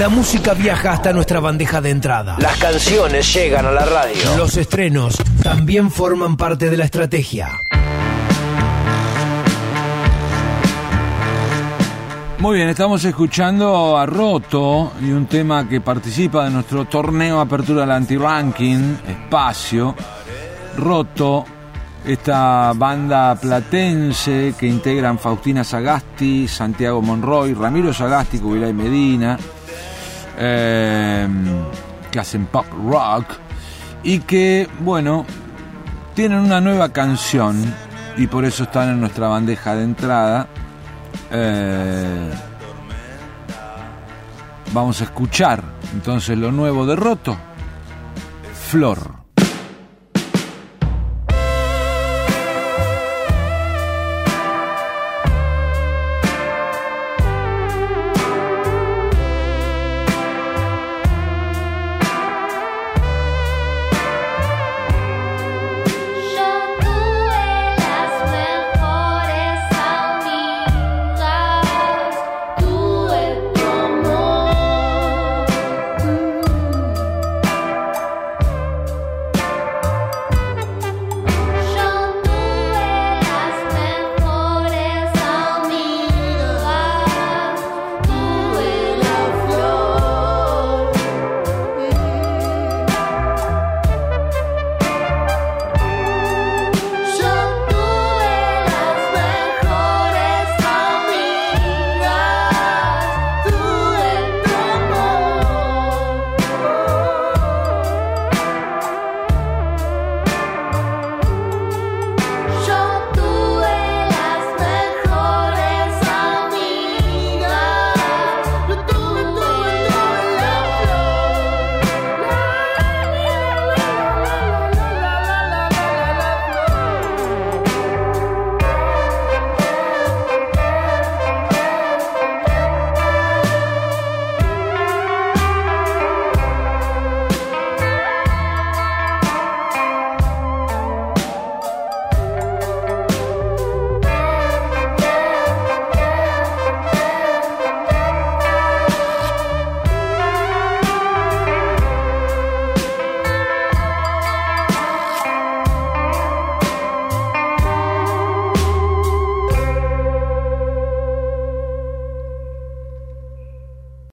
La música viaja hasta nuestra bandeja de entrada. Las canciones llegan a la radio. Los estrenos también forman parte de la estrategia. Muy bien, estamos escuchando a Roto y un tema que participa de nuestro torneo Apertura del Anti-Ranking, Espacio. Roto, esta banda platense que integran Faustina Sagasti, Santiago Monroy, Ramiro Sagasti, Cubilay Medina, eh, que hacen pop rock y que, bueno, tienen una nueva canción y por eso están en nuestra bandeja de entrada. Eh, vamos a escuchar entonces lo nuevo de Roto, Flor.